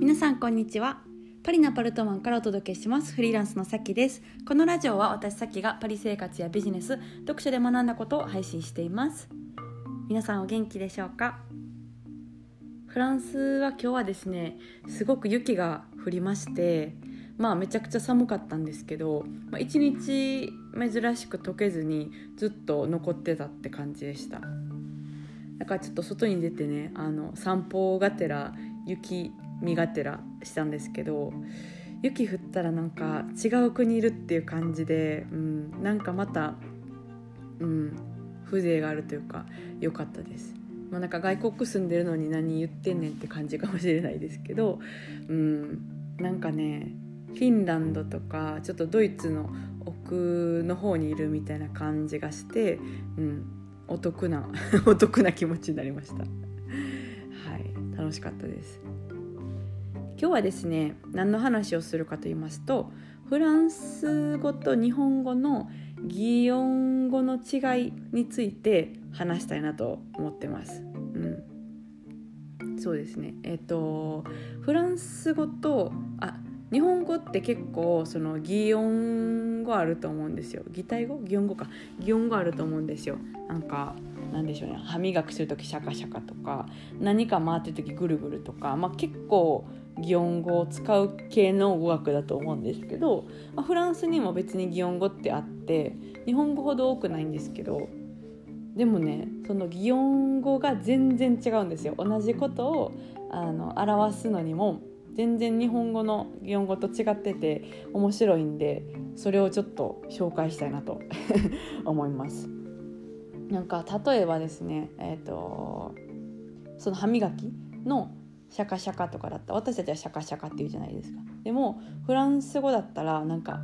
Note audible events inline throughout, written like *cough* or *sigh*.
皆さんこんにちは。パリのパルトマンからお届けします。フリーランスのさきです。このラジオは私さきがパリ生活やビジネス読書で学んだことを配信しています。皆さんお元気でしょうか？フランスは今日はですねすごく雪が降りましてまあめちゃくちゃ寒かったんですけど、まあ、一日珍しく溶けずにずっと残ってたって感じでした。だからちょっと外に出てねあの散歩がてら雪見がてらしたんですけど雪降ったらなんか違う国いるっていう感じで、うん、なんかまた、うん、風情があるというか良かったです。まあ、なんか外国住んでるのに何言ってんねんって感じかもしれないですけど、うん、なんかねフィンランドとかちょっとドイツの奥の方にいるみたいな感じがして、うん、お得な *laughs* お得な気持ちになりました。はい、楽しかったです。今日はですね何の話をするかと言いますとフランス語と日本語の擬音語の違いについて話したいなと思ってます。うん、そうですね。えっ、ー、とフランス語とあ日本語って結構その擬音語あると思うんですよ。擬態語？擬音語か。擬音語あると思うんですよ。なんかなんでしょうね。歯磨きする時シャカシャカとか何か回ってる時ぐるぐるとか、まあ、結構擬音語を使う系の語学だと思うんですけど、まあ、フランスにも別に擬音語ってあって日本語ほど多くないんですけどでもねその擬音語が全然違うんですよ同じことをあの表すのにも全然日本語の擬音語と違ってて面白いんでそれをちょっと紹介したいなと *laughs* 思います。なんか例えばですね、えーとその歯磨きのシャカシャカとかだった私たちはシャカシャカって言うじゃないですかでもフランス語だったらなんか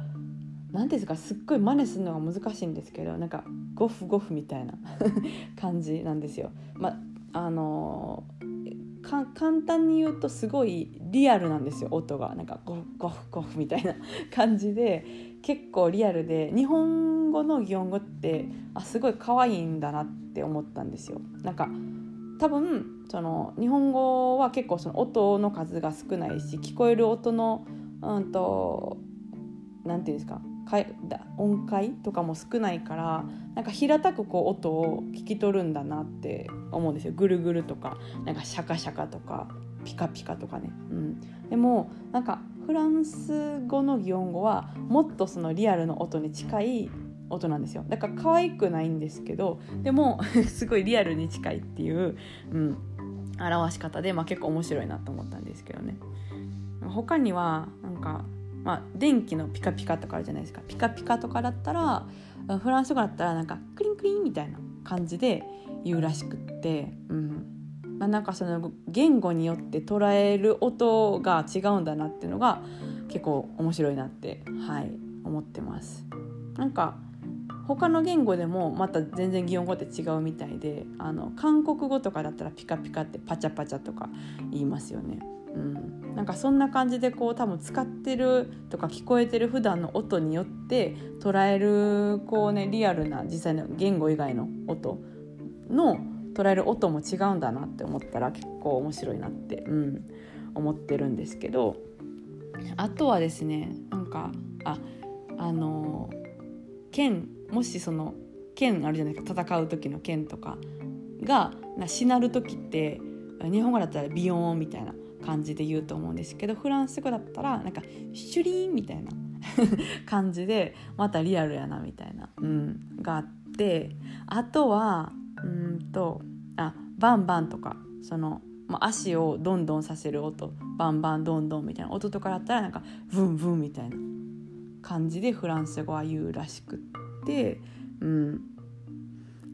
何ですかすっごい真似するのが難しいんですけどなんかゴフゴフみたいな *laughs* 感じなんですよ。まあの簡単に言うとすごいリアルなんですよ音がなんかゴフゴフゴフみたいな *laughs* 感じで結構リアルで日本語の擬音語ってあすごい可愛いんだなって思ったんですよ。なんか多分その日本語は結構その音の数が少ないし聞こえる音のうんと何て言うんですか音階とかも少ないからなんか平たくこう音を聞き取るんだなって思うんですよ。ぐるぐるとかなんかシャカシャカとかピカピカとかね、うん、でもなんかフランス語の擬音語はもっとそのリアルの音に近い音なんですよ。だから可愛くないんですけどでも *laughs* すごいリアルに近いっていう、うん、表し方で、まあ、結構面白いなと思ったんですけどね。他にはなんか、まあ、電気のピカピカとかあるじゃないですか。ピカピカとかだったらフランス語だったらなんかクリンクリンみたいな感じで言うらしくって、うん。まあ、なんかその言語によって捉える音が違うんだなっていうのが結構面白いなって、はい、思ってます。なんか他の言語でもまた全然擬音語って違うみたいであの韓国語とかだったらピカピカってパチャパチャとか言いますよね。うん、なんかそんな感じでこう多分使ってるとか聞こえてる普段の音によって捉えるこうねリアルな実際の言語以外の音の捉える音も違うんだなって思ったら結構面白いなって、うん、思ってるんですけど。あとはですねなんかああの剣。もしその剣あるじゃないですか戦う時の剣とかがなしなる時って日本語だったらビヨーンみたいな感じで言うと思うんですけどフランス語だったらなんかシュリーンみたいな *laughs* 感じでまたリアルやなみたいな、うん、があってあとはうんとあバンバンとかその、まあ、足をどんどんさせる音バンバンどんどんみたいな音とかだったらなんかブンブンみたいな感じでフランス語は言うらしくって。て、うん、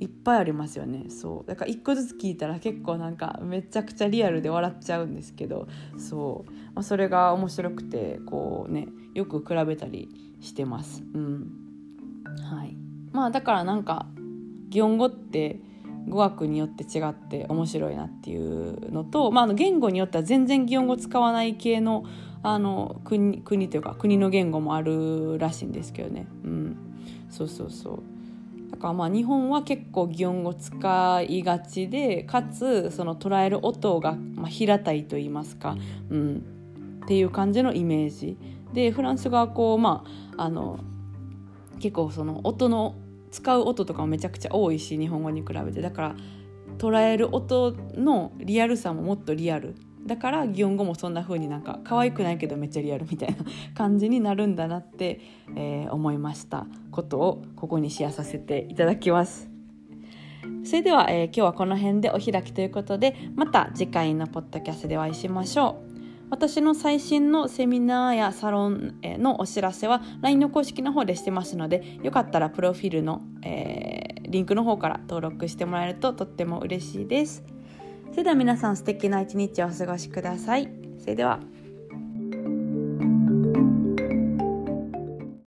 いっぱいありますよね。そう。だから一個ずつ聞いたら結構なんかめちゃくちゃリアルで笑っちゃうんですけどそう、まあ、それが面白くてこうねよく比べたりしてます。うん。はい、まあだからなんか擬音語って語学によって違って面白いなっていうのと、まあ、言語によっては全然擬音語使わない系のあの国国というか国の言語もあるらしいんですけどね。うん。そうそうそう。だからまあ日本は結構擬音語使いがちでかつその捉える音がまあ平たいと言いますか、うん、っていう感じのイメージ。でフランス語はこうまああの結構その音の使う音とかもめちゃくちゃ多いし日本語に比べて。だから捉える音のリアルさももっとリアルだから擬音語もそんな風になんか可愛くないけどめっちゃリアルみたいな感じになるんだなって、えー、思いました。ことをここにシェアさせていただきます。それでは、えー、今日はこの辺でお開きということでまた次回のポッドキャストでお会いしましょう。私の最新のセミナーやサロンのお知らせは LINE の公式の方でしてますのでよかったらプロフィールの、えー、リンクの方から登録してもらえるととっても嬉しいです。それでは皆さん素敵な一日をお過ごしください。それでは。